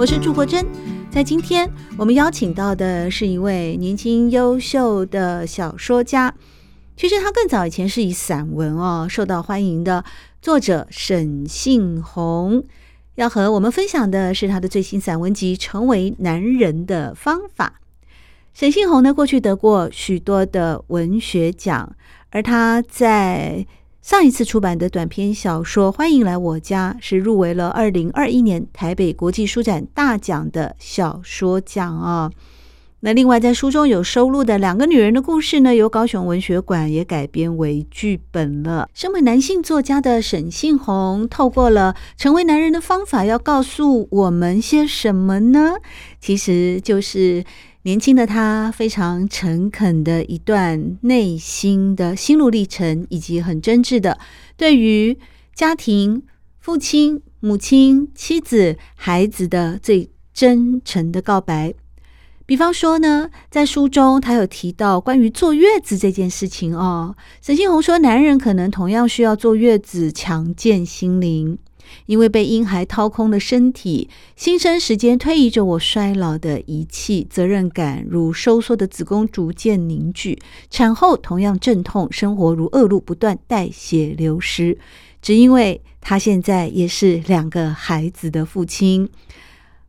我是祝国珍，在今天我们邀请到的是一位年轻优秀的小说家。其实他更早以前是以散文哦受到欢迎的作者沈信宏，要和我们分享的是他的最新散文集《成为男人的方法》。沈信宏呢，过去得过许多的文学奖，而他在上一次出版的短篇小说《欢迎来我家》是入围了二零二一年台北国际书展大奖的小说奖啊。那另外在书中有收录的两个女人的故事呢，由高雄文学馆也改编为剧本了。身为男性作家的沈信宏，透过了成为男人的方法，要告诉我们些什么呢？其实就是。年轻的他非常诚恳的一段内心的心路历程，以及很真挚的对于家庭、父亲、母亲、妻子、孩子的最真诚的告白。比方说呢，在书中他有提到关于坐月子这件事情哦。沈信宏说，男人可能同样需要坐月子，强健心灵。因为被婴孩掏空的身体，新生时间推移着我衰老的仪器，责任感如收缩的子宫逐渐凝聚。产后同样阵痛，生活如恶露不断，带血流失。只因为他现在也是两个孩子的父亲，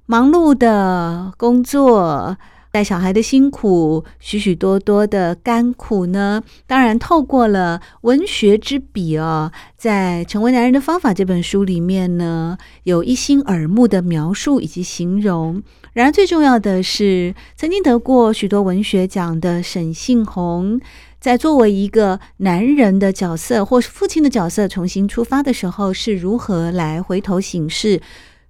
忙碌的工作。带小孩的辛苦，许许多多的甘苦呢。当然，透过了文学之笔哦，在《成为男人的方法》这本书里面呢，有一心耳目的描述以及形容。然而，最重要的是，曾经得过许多文学奖的沈信宏，在作为一个男人的角色或是父亲的角色重新出发的时候，是如何来回头省视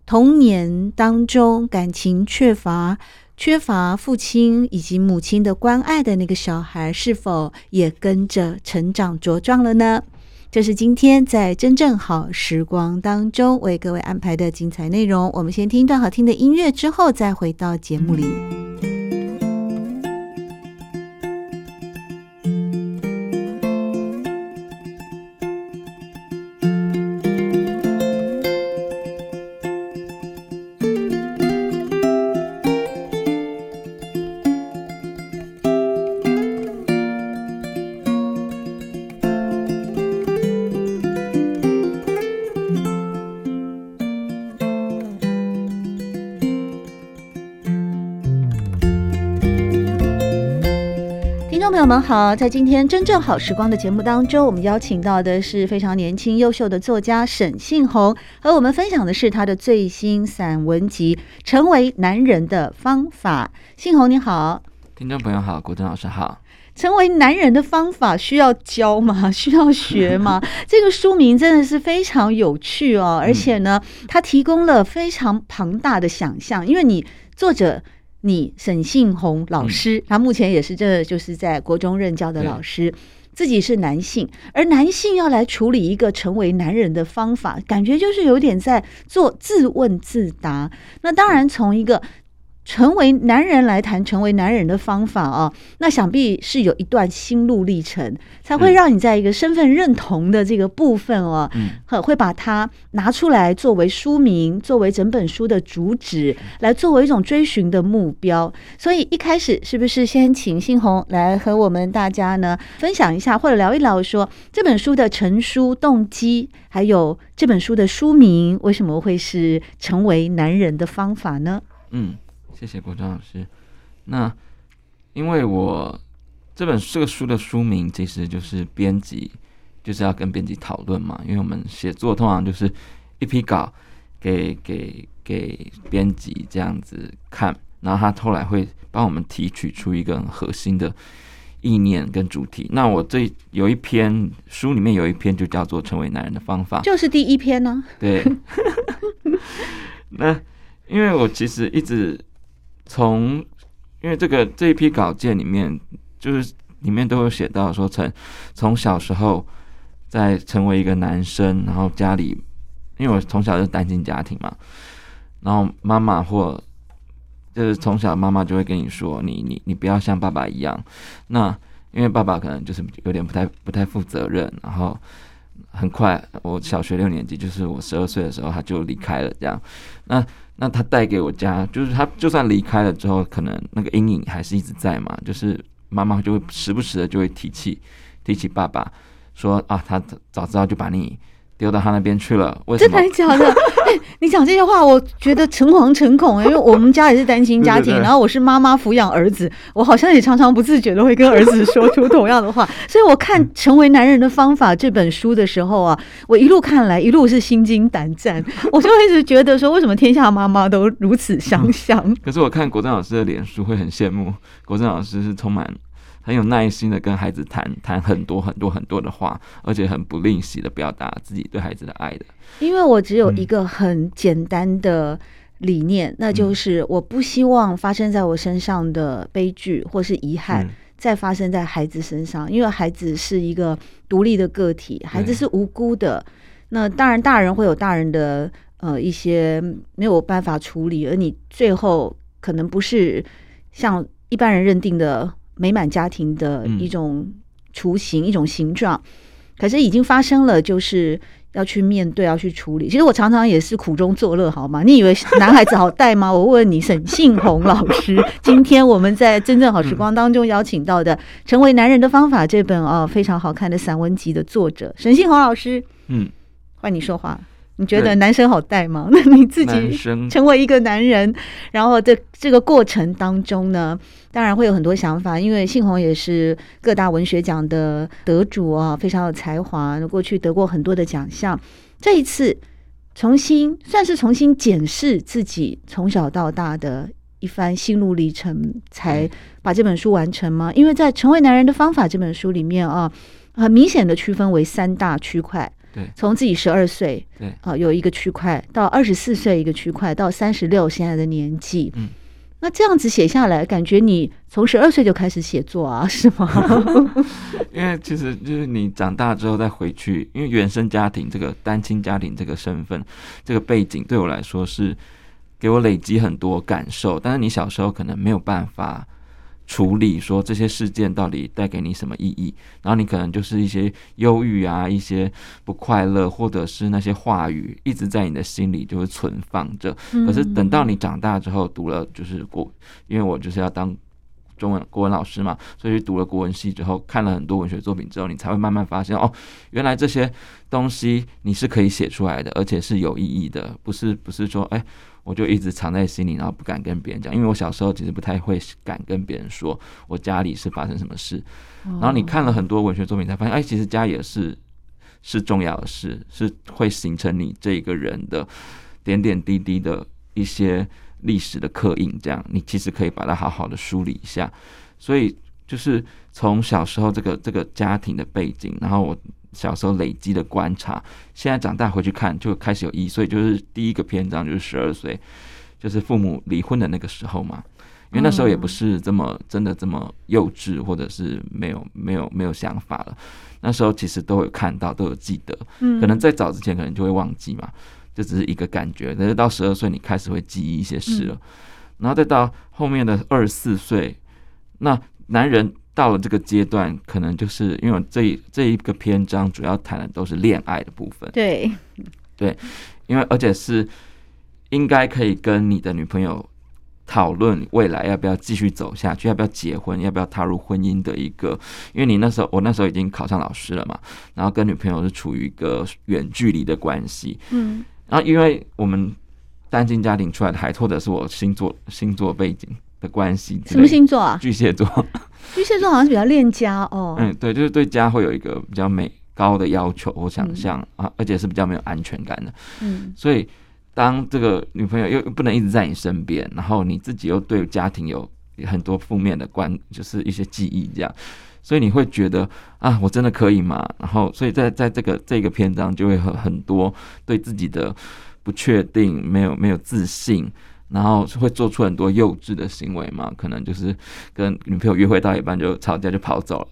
童年当中感情缺乏。缺乏父亲以及母亲的关爱的那个小孩，是否也跟着成长茁壮了呢？这是今天在真正好时光当中为各位安排的精彩内容。我们先听一段好听的音乐，之后再回到节目里。们好，在今天真正好时光的节目当中，我们邀请到的是非常年轻优秀的作家沈信宏，和我们分享的是他的最新散文集《成为男人的方法》。信宏你好，听众朋友好，国珍老师好。成为男人的方法需要教吗？需要学吗？这个书名真的是非常有趣哦，而且呢，它提供了非常庞大的想象，因为你作者。你沈信宏老师，嗯、他目前也是这就是在国中任教的老师，自己是男性，而男性要来处理一个成为男人的方法，感觉就是有点在做自问自答。那当然，从一个。成为男人来谈成为男人的方法啊，那想必是有一段心路历程，才会让你在一个身份认同的这个部分哦，嗯，会把它拿出来作为书名，作为整本书的主旨，来作为一种追寻的目标。所以一开始是不是先请信红来和我们大家呢分享一下，或者聊一聊说这本书的成书动机，还有这本书的书名为什么会是成为男人的方法呢？嗯。谢谢国章老师。那因为我这本这个书的书名其实就是编辑就是要跟编辑讨论嘛，因为我们写作通常就是一批稿给给给编辑这样子看，然后他后来会帮我们提取出一个很核心的意念跟主题。那我这有一篇书里面有一篇就叫做《成为男人的方法》，就是第一篇呢、啊。对。那因为我其实一直从，因为这个这一批稿件里面，就是里面都有写到说，从从小时候在成为一个男生，然后家里，因为我从小就单亲家庭嘛，然后妈妈或就是从小妈妈就会跟你说，你你你不要像爸爸一样，那因为爸爸可能就是有点不太不太负责任，然后。很快，我小学六年级，就是我十二岁的时候，他就离开了。这样，那那他带给我家，就是他就算离开了之后，可能那个阴影还是一直在嘛。就是妈妈就会时不时的就会提起提起爸爸，说啊，他早知道就把你。丢到他那边去了，为什么？真的假的？哎、欸，你讲这些话，我觉得诚惶诚恐、欸。因为我们家也是单亲家庭，对对对，然后我是妈妈抚养儿子，我好像也常常不自觉的会跟儿子说出同样的话。所以我看《成为男人的方法》这本书的时候啊，我一路看来，一路是心惊胆战。我就一直觉得说，为什么天下妈妈都如此相像、嗯？可是我看国珍老师的脸书会很羡慕，国珍老师是充满。很有耐心的跟孩子谈谈很多很多很多的话，而且很不吝惜的表达自己对孩子的爱的。因为我只有一个很简单的理念，嗯、那就是我不希望发生在我身上的悲剧或是遗憾再发生在孩子身上，嗯、因为孩子是一个独立的个体，孩子是无辜的。那当然，大人会有大人的呃一些没有办法处理，而你最后可能不是像一般人认定的。美满家庭的一种雏形，嗯、一种形状，可是已经发生了，就是要去面对，要去处理。其实我常常也是苦中作乐，好吗？你以为男孩子好带吗？我问你，沈信宏老师，今天我们在真正好时光当中邀请到的《成为男人的方法》这本哦非常好看的散文集的作者沈信宏老师，嗯，换你说话。你觉得男生好带吗？那 你自己成为一个男人，然后这这个过程当中呢，当然会有很多想法。因为信宏也是各大文学奖的得主啊，非常有才华，过去得过很多的奖项。这一次重新算是重新检视自己从小到大的一番心路历程，才把这本书完成吗？因为在《成为男人的方法》这本书里面啊，很明显的区分为三大区块。对，从自己十二岁，对啊，有一个区块，到二十四岁一个区块，到三十六现在的年纪，嗯，那这样子写下来，感觉你从十二岁就开始写作啊，是吗？因为其实就是你长大之后再回去，因为原生家庭这个单亲家庭这个身份，这个背景对我来说是给我累积很多感受，但是你小时候可能没有办法。处理说这些事件到底带给你什么意义，然后你可能就是一些忧郁啊，一些不快乐，或者是那些话语一直在你的心里就会存放着。可是等到你长大之后，读了就是国，因为我就是要当中文国文老师嘛，所以读了国文系之后，看了很多文学作品之后，你才会慢慢发现哦，原来这些东西你是可以写出来的，而且是有意义的，不是不是说哎。我就一直藏在心里，然后不敢跟别人讲，因为我小时候其实不太会敢跟别人说我家里是发生什么事。然后你看了很多文学作品，才发现，哎，其实家也是是重要的事，是会形成你这一个人的点点滴滴的一些历史的刻印。这样，你其实可以把它好好的梳理一下。所以，就是从小时候这个这个家庭的背景，然后我。小时候累积的观察，现在长大回去看就开始有意义。所以就是第一个篇章就是十二岁，就是父母离婚的那个时候嘛。因为那时候也不是这么真的这么幼稚，或者是没有没有没有想法了。那时候其实都有看到，都有记得。可能在早之前可能就会忘记嘛，就只是一个感觉。但是到十二岁，你开始会记忆一些事了。然后再到后面的二十四岁，那男人。到了这个阶段，可能就是因为这一这一个篇章主要谈的都是恋爱的部分。对，对，因为而且是应该可以跟你的女朋友讨论未来要不要继续走下去，要不要结婚，要不要踏入婚姻的一个。因为你那时候，我那时候已经考上老师了嘛，然后跟女朋友是处于一个远距离的关系。嗯，然后因为我们单亲家庭出来的孩子，或者是我星座星座背景的关系，什么星座啊？巨蟹座。巨蟹座好像是比较恋家哦。嗯，对，就是对家会有一个比较美高的要求或想象啊，嗯、而且是比较没有安全感的。嗯，所以当这个女朋友又不能一直在你身边，然后你自己又对家庭有很多负面的观，就是一些记忆这样，所以你会觉得啊，我真的可以吗？然后，所以在在这个这个篇章就会很很多对自己的不确定，没有没有自信，然后会做出很多幼稚的行为嘛，可能就是跟女朋友约会到一半就吵架就跑走了。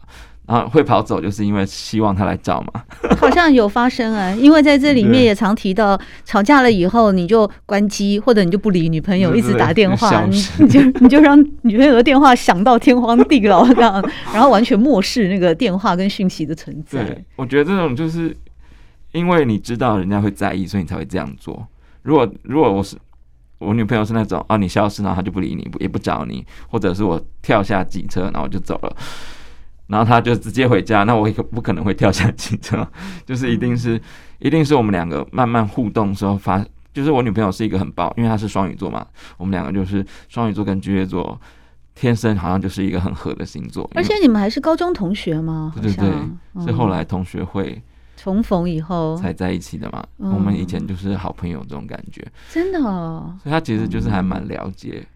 然后会跑走，就是因为希望他来找嘛。好像有发生啊，因为在这里面也常提到，吵架了以后你就关机，或者你就不理女朋友，一直打电话，你你就 你就让女朋友的电话响到天荒地老这样，然后完全漠视那个电话跟讯息的存在。对，我觉得这种就是因为你知道人家会在意，所以你才会这样做。如果如果我是我女朋友是那种啊，你消失然后她就不理你，也不找你，或者是我跳下机车然后我就走了。然后她就直接回家，那我也不可能会跳下机车，就是一定是，一定是我们两个慢慢互动的时候发，就是我女朋友是一个很爆，因为她是双鱼座嘛，我们两个就是双鱼座跟巨蟹座，天生好像就是一个很合的星座。而且你们还是高中同学吗？对对对，是后来同学会重逢以后才在一起的嘛。我们以前就是好朋友这种感觉，真的哦。所以他其实就是还蛮了解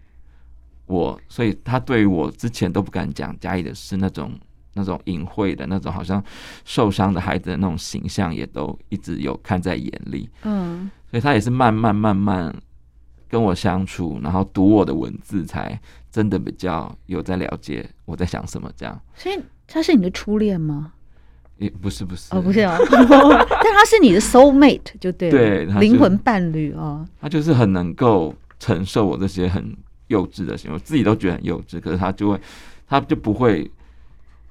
我，所以他对于我之前都不敢讲嘉义的事那种。那种隐晦的那种，好像受伤的孩子的那种形象，也都一直有看在眼里。嗯，所以他也是慢慢慢慢跟我相处，然后读我的文字，才真的比较有在了解我在想什么。这样，所以他是你的初恋吗？也不是，不是哦，不是哦，但他是你的 soul mate 就对了，对，灵魂伴侣哦。他就是很能够承受我这些很幼稚的行为，我自己都觉得很幼稚，可是他就会，他就不会。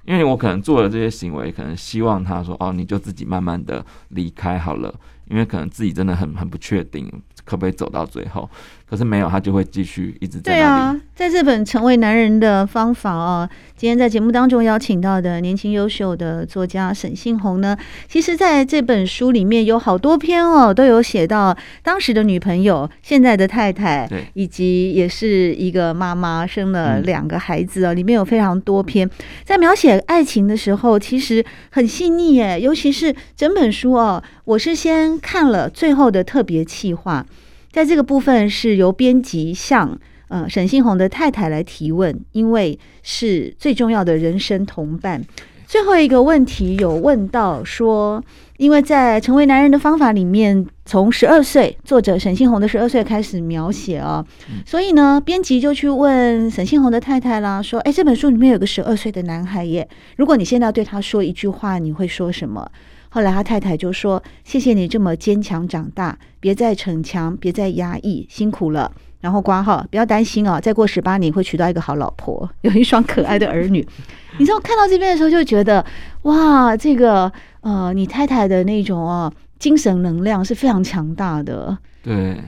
因为我可能做了这些行为，可能希望他说：“哦，你就自己慢慢的离开好了。”因为可能自己真的很很不确定。可不可以走到最后？可是没有，他就会继续一直在那里。对啊，在这本《成为男人的方法》哦，今天在节目当中邀请到的年轻优秀的作家沈信宏呢，其实在这本书里面有好多篇哦，都有写到当时的女朋友、现在的太太，对，以及也是一个妈妈，生了两个孩子哦。里面有非常多篇在描写爱情的时候，其实很细腻耶，尤其是整本书哦，我是先看了最后的特别企划。在这个部分是由编辑向呃沈信宏的太太来提问，因为是最重要的人生同伴。最后一个问题有问到说，因为在《成为男人的方法》里面，从十二岁作者沈信宏的十二岁开始描写啊，所以呢，编辑就去问沈信宏的太太啦，说：“哎，这本书里面有个十二岁的男孩耶，如果你现在要对他说一句话，你会说什么？”后来他太太就说：“谢谢你这么坚强长大，别再逞强，别再压抑，辛苦了。然后挂号，不要担心哦，再过十八年会娶到一个好老婆，有一双可爱的儿女。”你知道看到这边的时候就觉得哇，这个呃，你太太的那种哦，精神能量是非常强大的。对，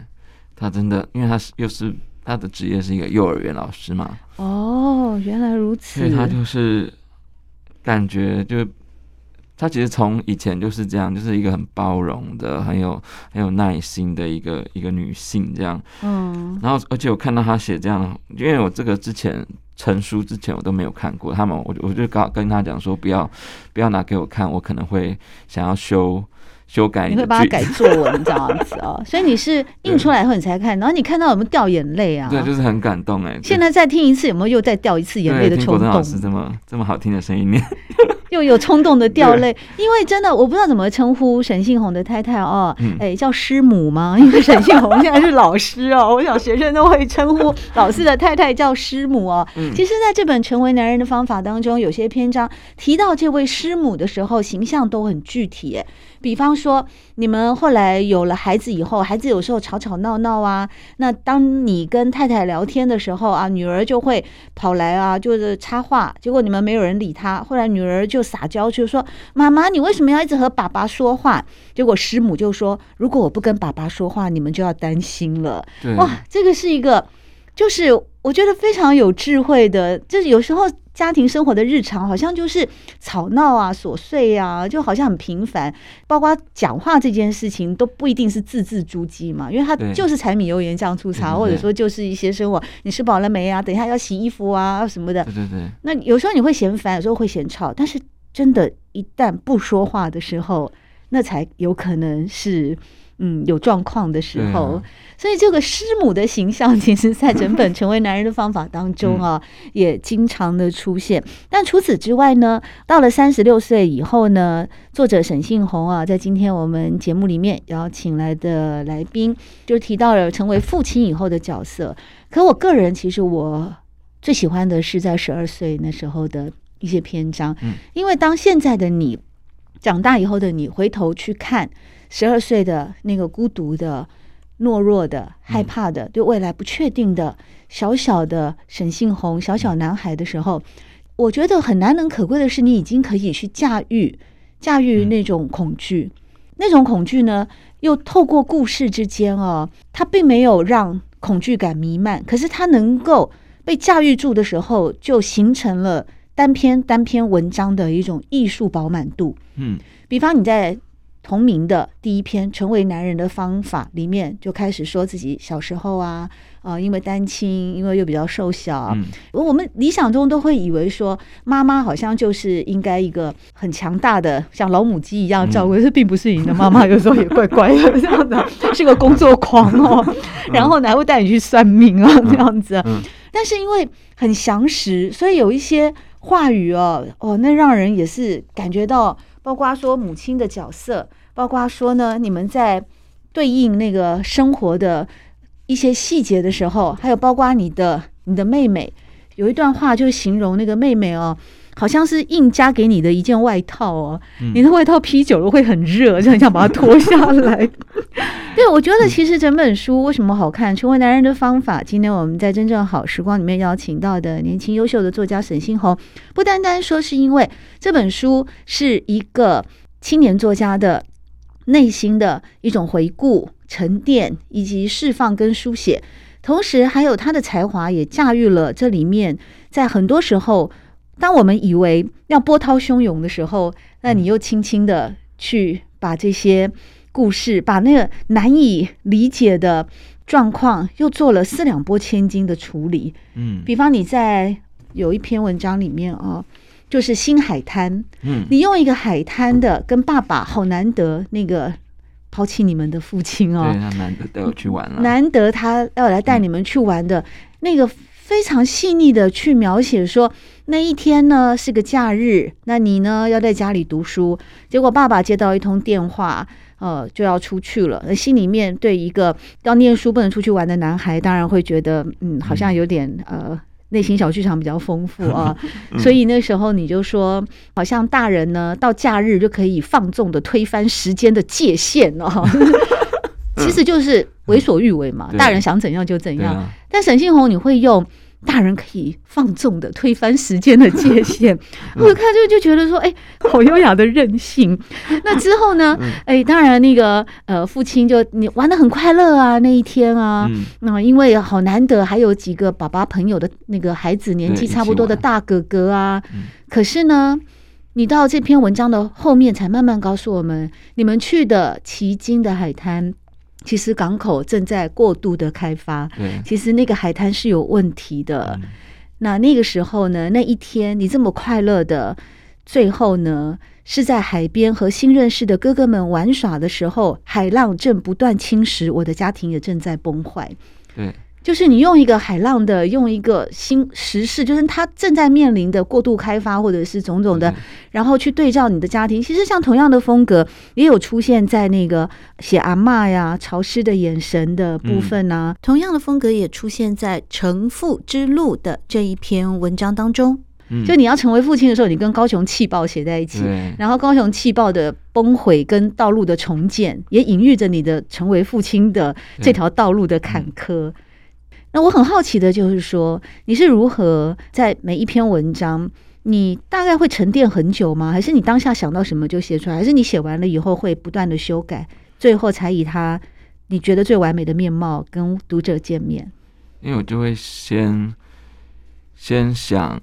他真的，因为他是又是他的职业是一个幼儿园老师嘛。哦，原来如此。所以他就是感觉就。他其实从以前就是这样，就是一个很包容的、很有很有耐心的一个一个女性这样。嗯。然后，而且我看到他写这样，因为我这个之前成书之前我都没有看过，他们我我就刚跟他讲说，不要不要拿给我看，我可能会想要修。修改你，你会把它改作文这样子哦，所以你是印出来以后你才看，然后你看到有没有掉眼泪啊？对，就是很感动哎。现在再听一次，有没有又再掉一次眼泪的冲动？老师这么这么好听的声音念，又有冲动的掉泪，因为真的我不知道怎么称呼沈信宏的太太哦，哎、欸，叫师母吗？因为沈信宏现在是老师哦，我想学生都会称呼老师的太太叫师母哦。其实，在这本《成为男人的方法》当中，有些篇章提到这位师母的时候，形象都很具体，比方说，你们后来有了孩子以后，孩子有时候吵吵闹闹啊，那当你跟太太聊天的时候啊，女儿就会跑来啊，就是插话，结果你们没有人理她。后来女儿就撒娇，就说：“妈妈，你为什么要一直和爸爸说话？”结果师母就说：“如果我不跟爸爸说话，你们就要担心了。”哇，这个是一个，就是我觉得非常有智慧的，就是有时候。家庭生活的日常好像就是吵闹啊、琐碎啊，就好像很平凡。包括讲话这件事情都不一定是字字珠玑嘛，因为它就是柴米油盐酱醋茶，或者说就是一些生活。你吃饱了没啊？等一下要洗衣服啊什么的。对对对。那有时候你会嫌烦，有时候会嫌吵，但是真的，一旦不说话的时候，那才有可能是。嗯，有状况的时候，啊、所以这个师母的形象，其实，在整本《成为男人的方法》当中啊，嗯、也经常的出现。但除此之外呢，到了三十六岁以后呢，作者沈信宏啊，在今天我们节目里面邀请来的来宾，就提到了成为父亲以后的角色。可我个人其实我最喜欢的是在十二岁那时候的一些篇章，嗯、因为当现在的你长大以后的你回头去看。十二岁的那个孤独的、懦弱的、害怕的、对未来不确定的小小的沈杏红小小男孩的时候，我觉得很难能可贵的是，你已经可以去驾驭、驾驭那种恐惧。那种恐惧呢，又透过故事之间哦，它并没有让恐惧感弥漫，可是它能够被驾驭住的时候，就形成了单篇单篇文章的一种艺术饱满度。嗯，比方你在。同名的第一篇《成为男人的方法》里面就开始说自己小时候啊，呃，因为单亲，因为又比较瘦小，嗯、我们理想中都会以为说妈妈好像就是应该一个很强大的，像老母鸡一样照顾，这、嗯、并不是你的妈妈，有时候也怪怪的这样的，是个工作狂哦，然后呢还会带你去算命啊这样子，但是因为很详实，所以有一些话语哦，哦，那让人也是感觉到。包括说母亲的角色，包括说呢，你们在对应那个生活的一些细节的时候，还有包括你的你的妹妹，有一段话就形容那个妹妹哦，好像是硬加给你的一件外套哦，嗯、你的外套披久了会很热，就很想把它脱下来。对，我觉得其实整本书为什么好看？成为男人的方法。今天我们在真正好时光里面邀请到的年轻优秀的作家沈星红，不单单说是因为这本书是一个青年作家的内心的一种回顾、沉淀以及释放跟书写，同时还有他的才华也驾驭了这里面。在很多时候，当我们以为要波涛汹涌的时候，那你又轻轻的去把这些。故事把那个难以理解的状况又做了四两拨千斤的处理。嗯，比方你在有一篇文章里面哦，就是新海滩。嗯，你用一个海滩的跟爸爸好难得那个抛弃你们的父亲哦，对，他难得带我去玩了，难得他要来带你们去玩的那个非常细腻的去描写说那一天呢是个假日，那你呢要在家里读书，结果爸爸接到一通电话。呃，就要出去了。那心里面对一个要念书不能出去玩的男孩，当然会觉得，嗯，好像有点 呃，内心小剧场比较丰富啊。嗯、所以那时候你就说，好像大人呢，到假日就可以放纵的推翻时间的界限哦。其实就是为所欲为嘛，嗯、大人想怎样就怎样。啊、但沈信宏，你会用。大人可以放纵的推翻时间的界限，我看就就觉得说，哎，好优雅的任性。那之后呢？哎，当然那个呃，父亲就你玩的很快乐啊，那一天啊，那因为好难得还有几个爸爸朋友的那个孩子年纪差不多的大哥哥啊。可是呢，你到这篇文章的后面才慢慢告诉我们，你们去的奇经的海滩。其实港口正在过度的开发，其实那个海滩是有问题的。嗯、那那个时候呢，那一天你这么快乐的，最后呢是在海边和新认识的哥哥们玩耍的时候，海浪正不断侵蚀，我的家庭也正在崩坏。对。就是你用一个海浪的，用一个新时事，就是他正在面临的过度开发，或者是种种的，然后去对照你的家庭。其实像同样的风格，也有出现在那个写阿嬷呀、潮湿的眼神的部分呐、啊。嗯、同样的风格也出现在成父之路的这一篇文章当中。嗯，就你要成为父亲的时候，你跟高雄气爆写在一起，然后高雄气爆的崩毁跟道路的重建，也隐喻着你的成为父亲的这条道路的坎坷。那我很好奇的就是说，你是如何在每一篇文章，你大概会沉淀很久吗？还是你当下想到什么就写出来？还是你写完了以后会不断的修改，最后才以他你觉得最完美的面貌跟读者见面？因为我就会先先想，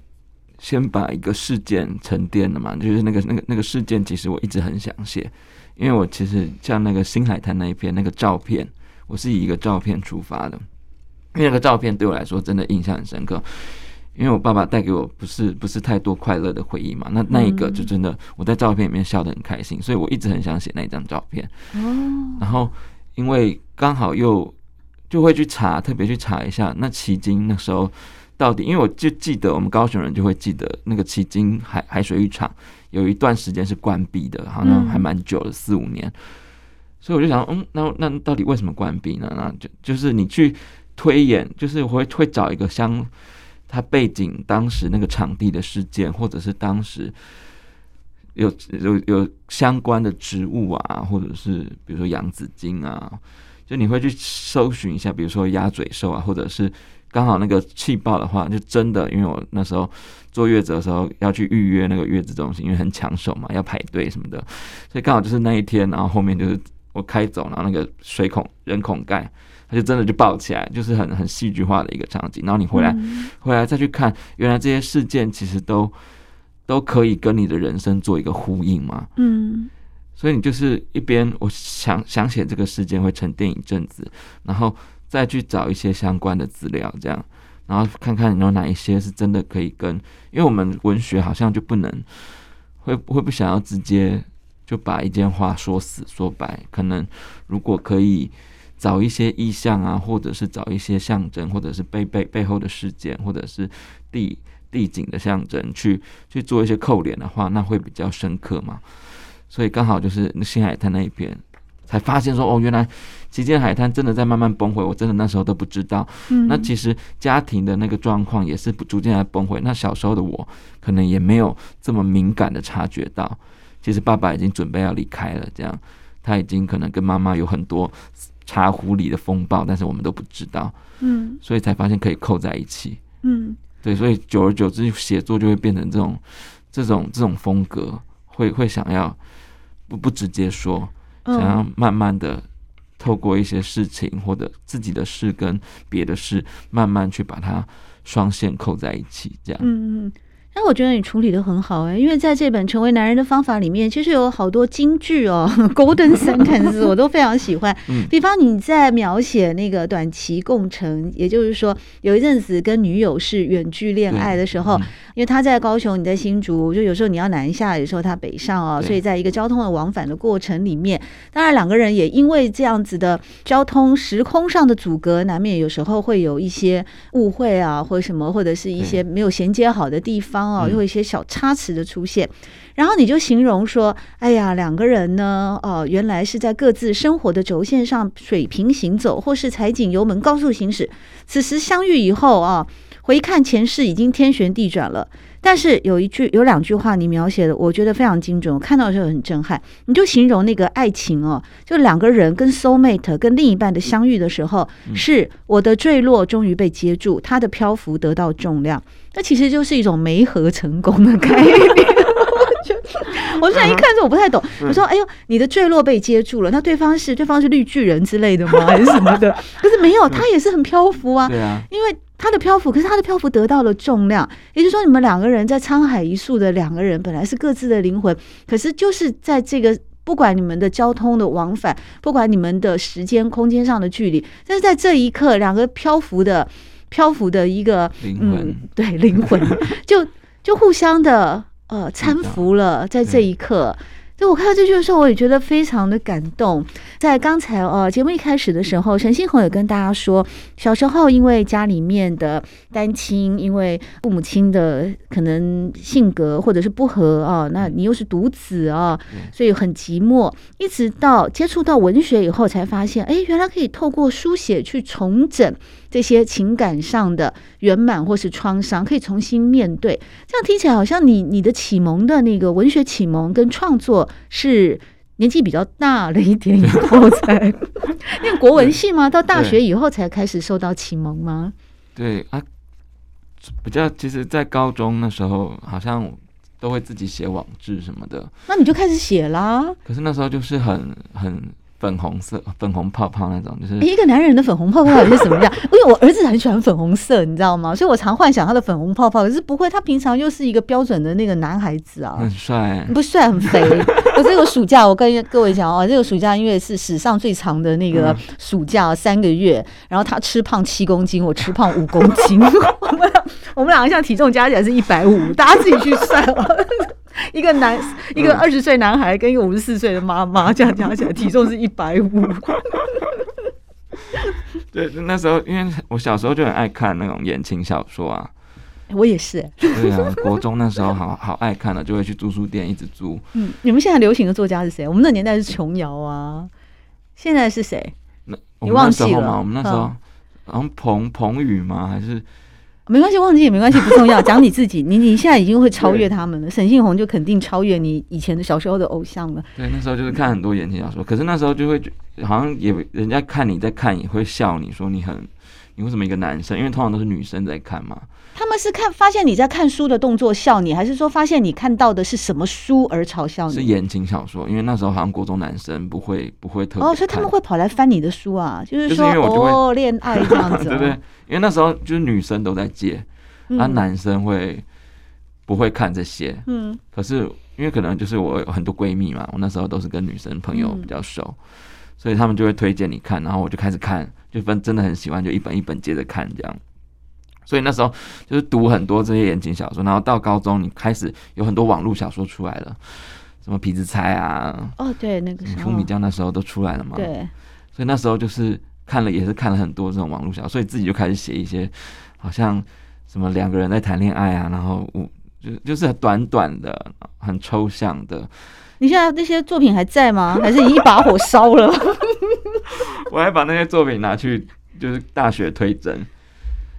先把一个事件沉淀了嘛，就是那个那个那个事件，其实我一直很想写，因为我其实像那个新海滩那一篇那个照片，我是以一个照片出发的。因为那个照片对我来说真的印象很深刻，因为我爸爸带给我不是不是太多快乐的回忆嘛，那那一个就真的我在照片里面笑得很开心，所以我一直很想写那张照片。哦，然后因为刚好又就会去查，特别去查一下那奇经那时候到底，因为我就记得我们高雄人就会记得那个奇经海海水浴场有一段时间是关闭的，好像还蛮久了，四五年。所以我就想，嗯，那那到底为什么关闭呢？那就就是你去推演，就是我会会找一个相。它背景当时那个场地的事件，或者是当时有有有相关的植物啊，或者是比如说洋紫荆啊，就你会去搜寻一下，比如说鸭嘴兽啊，或者是刚好那个气爆的话，就真的，因为我那时候坐月子的时候要去预约那个月子中心，因为很抢手嘛，要排队什么的，所以刚好就是那一天，然后后面就是我开走，然后那个水孔人孔盖。他就真的就爆起来，就是很很戏剧化的一个场景。然后你回来，嗯、回来再去看，原来这些事件其实都都可以跟你的人生做一个呼应嘛。嗯，所以你就是一边我想想写这个事件会沉淀一阵子，然后再去找一些相关的资料，这样，然后看看有哪一些是真的可以跟，因为我们文学好像就不能会会不想要直接就把一件话说死说白，可能如果可以。找一些意象啊，或者是找一些象征，或者是背背背后的事件，或者是地地景的象征，去去做一些扣连的话，那会比较深刻嘛。所以刚好就是新海滩那一边，才发现说，哦，原来旗津海滩真的在慢慢崩毁，我真的那时候都不知道。嗯，那其实家庭的那个状况也是逐渐在崩毁。那小时候的我，可能也没有这么敏感的察觉到，其实爸爸已经准备要离开了，这样他已经可能跟妈妈有很多。茶壶里的风暴，但是我们都不知道，嗯，所以才发现可以扣在一起，嗯，对，所以久而久之，写作就会变成这种、这种、这种风格，会会想要不不直接说，想要慢慢的透过一些事情或者自己的事跟别的事，慢慢去把它双线扣在一起，这样，嗯嗯。那我觉得你处理的很好哎、欸，因为在这本《成为男人的方法》里面，其实有好多金句哦，Golden Sentence，我都非常喜欢。比方你在描写那个短期共乘，也就是说有一阵子跟女友是远距恋爱的时候，因为他在高雄，你在新竹，就有时候你要南下，有时候他北上哦，所以在一个交通的往返的过程里面，当然两个人也因为这样子的交通时空上的阻隔，难免有时候会有一些误会啊，或者什么，或者是一些没有衔接好的地方。哦，又有一些小差池的出现，然后你就形容说：“哎呀，两个人呢，哦，原来是在各自生活的轴线上水平行走，或是踩紧油门高速行驶。此时相遇以后啊，回看前世已经天旋地转了。但是有一句、有两句话你描写的，我觉得非常精准，我看到的时候很震撼。你就形容那个爱情哦，就两个人跟 soul mate 跟另一半的相遇的时候，是我的坠落终于被接住，他的漂浮得到重量。”那其实就是一种媒合成功的概念。我现在一看这我不太懂。我说：“哎呦，你的坠落被接住了，那对方是对方是绿巨人之类的吗？还是什么的？”可是没有，他也是很漂浮啊，因为他的漂浮，可是他的漂浮得到了重量。也就是说，你们两个人在沧海一粟的两个人，本来是各自的灵魂，可是就是在这个不管你们的交通的往返，不管你们的时间空间上的距离，但是在这一刻，两个漂浮的。漂浮的一个灵魂，嗯，对灵魂，就就互相的呃搀扶了，在这一刻。所以我看到这句的时候，我也觉得非常的感动。在刚才呃节目一开始的时候，陈星宏也跟大家说，小时候因为家里面的单亲，因为父母亲的可能性格或者是不合啊，那你又是独子啊，所以很寂寞。一直到接触到文学以后，才发现，哎，原来可以透过书写去重整这些情感上的圆满或是创伤，可以重新面对。这样听起来好像你你的启蒙的那个文学启蒙跟创作。是年纪比较大了一点以后才念国文系吗？到大学以后才开始受到启蒙吗？对啊，比较其实，在高中那时候好像都会自己写网志什么的。那你就开始写啦？可是那时候就是很很粉红色、粉红泡泡那种，就是一个男人的粉红泡泡是什么样？因为我儿子很喜欢粉红色，你知道吗？所以我常幻想他的粉红泡泡，可是不会，他平常又是一个标准的那个男孩子啊，很帅，不帅，很肥。我这个暑假，我跟各位讲哦，这个暑假因为是史上最长的那个暑假三个月，然后他吃胖七公斤，我吃胖五公斤，我们我们两个像体重加起来是一百五，大家自己去算哦。一个男，一个二十岁男孩跟一个五十四岁的妈妈，这样加起来体重是一百五。对，那时候因为我小时候就很爱看那种言情小说啊，我也是。对啊，国中那时候好好爱看的，就会去租书店一直租。嗯，你们现在流行的作家是谁？我们那年代是琼瑶啊，现在是谁？那你忘记了吗？我们那时候，然后彭彭宇吗？还是？没关系，忘记也没关系，不重要。讲你自己，你你现在已经会超越他们了。沈信宏就肯定超越你以前的小时候的偶像了。对，那时候就是看很多言情小说，可是那时候就会好像也人家看你在看也会笑你说你很，你为什么一个男生？因为通常都是女生在看嘛。他们是看发现你在看书的动作笑你，还是说发现你看到的是什么书而嘲笑你？是言情小说，因为那时候好像国中男生不会不会特别哦，所以他们会跑来翻你的书啊，就是说哦恋爱这样子，哦，对不对？因为那时候就是女生都在借，啊，男生会不会看这些？嗯，可是因为可能就是我有很多闺蜜嘛，我那时候都是跟女生朋友比较熟，嗯，所以他们就会推荐你看，然后我就开始看，就分真的很喜欢，就一本一本接着看这样。所以那时候就是读很多这些言情小说，然后到高中你开始有很多网络小说出来了，什么痞子蔡啊，哦对，那个富米江那时候都出来了嘛，对，所以那时候就是看了也是看了很多这种网络小说，所以自己就开始写一些好像什么两个人在谈恋爱啊，然后我就就是短短的、很抽象的。你现在那些作品还在吗？还是你一把火烧了？我还把那些作品拿去就是大学推甄。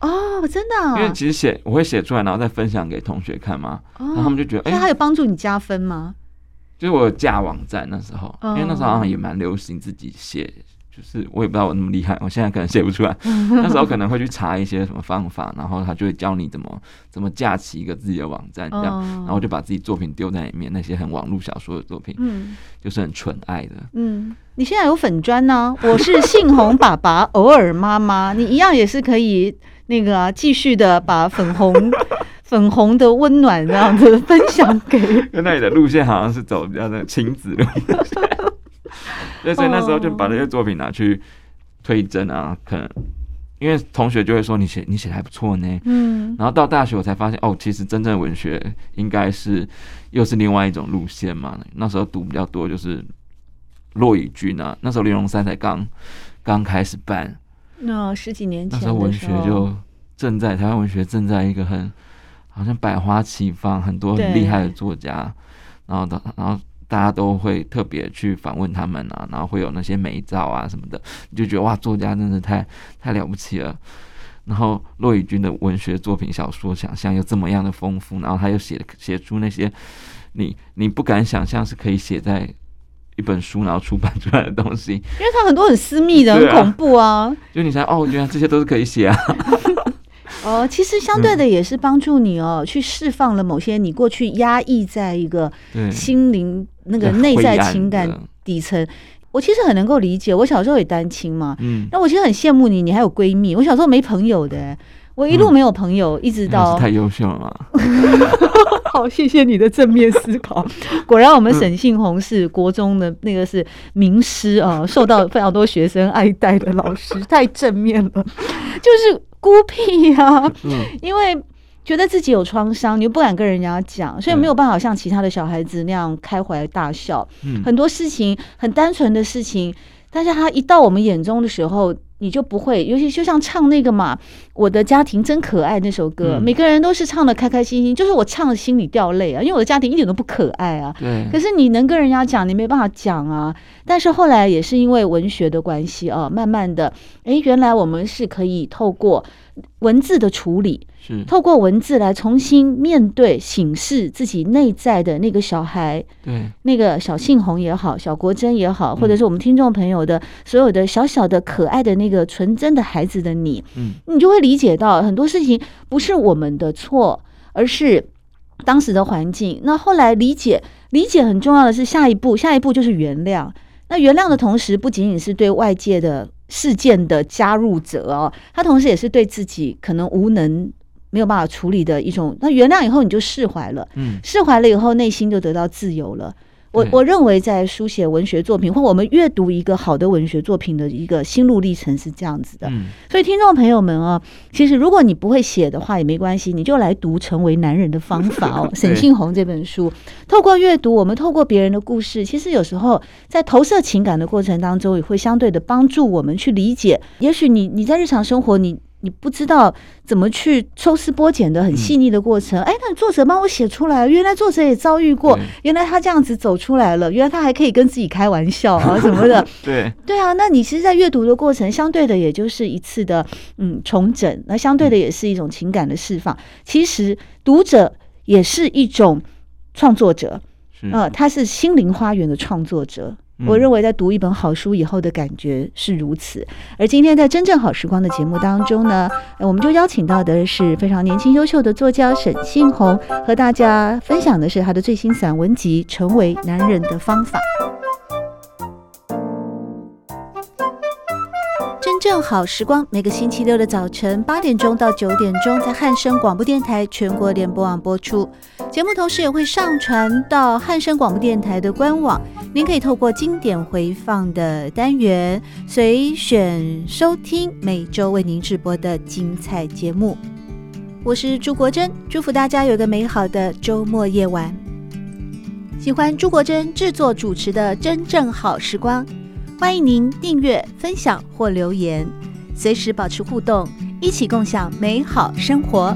哦，真的、啊，因为其实写我会写出来，然后再分享给同学看嘛，哦、然后他们就觉得，哎，那他有帮助你加分吗？就是我有架网站那时候，哦、因为那时候好像也蛮流行自己写，就是我也不知道我那么厉害，我现在可能写不出来。那时候可能会去查一些什么方法，然后他就会教你怎么怎么架起一个自己的网站这样，哦、然后就把自己作品丢在里面，那些很网络小说的作品，嗯，就是很纯爱的，嗯。你现在有粉砖呢？我是姓洪爸爸，偶尔妈妈，你一样也是可以。那个啊，继续的把粉红 粉红的温暖这样子分享给。跟那里的路线好像是走比较那个亲子路 对，所以那时候就把那些作品拿去推甄啊，可能因为同学就会说你写你写的还不错呢。嗯。然后到大学我才发现，哦，其实真正文学应该是又是另外一种路线嘛。那时候读比较多就是骆以军啊，那时候林荣三才刚刚开始办。那、十几年前，那时候文学就正在台湾文学正在一个很好像百花齐放，很多很厉害的作家，然后然后大家都会特别去访问他们啊，然后会有那些美照啊什么的，你就觉得哇，作家真的太太了不起了。然后骆以军的文学作品、小说想象又这么样的丰富，然后他又写写出那些你你不敢想象是可以写在。一本书，然后出版出来的东西，因为他很多很私密的，很恐怖啊！啊就你想哦，原来这些都是可以写啊！哦，其实相对的也是帮助你哦，嗯、去释放了某些你过去压抑在一个心灵那个内在情感底层。我其实很能够理解，我小时候也单亲嘛，嗯，那我其实很羡慕你，你还有闺蜜。我小时候没朋友的。我一路没有朋友，嗯、一直到太优秀了嘛。好，谢谢你的正面思考。果然，我们沈信宏是国中的那个是名师啊，受到非常多学生爱戴的老师，太正面了。就是孤僻啊，因为觉得自己有创伤，你又不敢跟人家讲，所以没有办法像其他的小孩子那样开怀大笑。很多事情很单纯的事情，但是他一到我们眼中的时候。你就不会，尤其就像唱那个嘛，我的家庭真可爱那首歌，嗯、每个人都是唱的开开心心，就是我唱的心里掉泪啊，因为我的家庭一点都不可爱啊。对。可是你能跟人家讲，你没办法讲啊。但是后来也是因为文学的关系啊，慢慢的，哎，原来我们是可以透过文字的处理。是透过文字来重新面对、醒视自己内在的那个小孩，对，那个小杏红也好，小国珍也好，或者是我们听众朋友的所有的小小的可爱的那个纯真的孩子的你，嗯，你就会理解到很多事情不是我们的错，而是当时的环境。那后来理解，理解很重要的是下一步，下一步就是原谅。那原谅的同时，不仅仅是对外界的事件的加入者哦，他同时也是对自己可能无能。没有办法处理的一种，那原谅以后你就释怀了，嗯，释怀了以后内心就得到自由了。我我认为在书写文学作品或我们阅读一个好的文学作品的一个心路历程是这样子的。嗯，所以听众朋友们啊，其实如果你不会写的话也没关系，你就来读《成为男人的方法》哦，沈庆红这本书。透过阅读，我们透过别人的故事，其实有时候在投射情感的过程当中，也会相对的帮助我们去理解。也许你你在日常生活你。你不知道怎么去抽丝剥茧的很细腻的过程，哎、嗯，那作者帮我写出来，原来作者也遭遇过，原来他这样子走出来了，原来他还可以跟自己开玩笑啊 什么的，对。对啊，那你其实，在阅读的过程，相对的也就是一次的嗯重整，那相对的也是一种情感的释放。其实读者也是一种创作者，呃，他是心灵花园的创作者。我认为在读一本好书以后的感觉是如此，而今天在真正好时光的节目当中呢，我们就邀请到的是非常年轻优秀的作家沈信鸿，和大家分享的是他的最新散文集《成为男人的方法》。正好时光，每个星期六的早晨八点钟到九点钟，在汉声广播电台全国联播网播出。节目同时也会上传到汉声广播电台的官网，您可以透过经典回放的单元随选收听每周为您直播的精彩节目。我是朱国珍，祝福大家有个美好的周末夜晚。喜欢朱国珍制作主持的《真正好时光》。欢迎您订阅、分享或留言，随时保持互动，一起共享美好生活。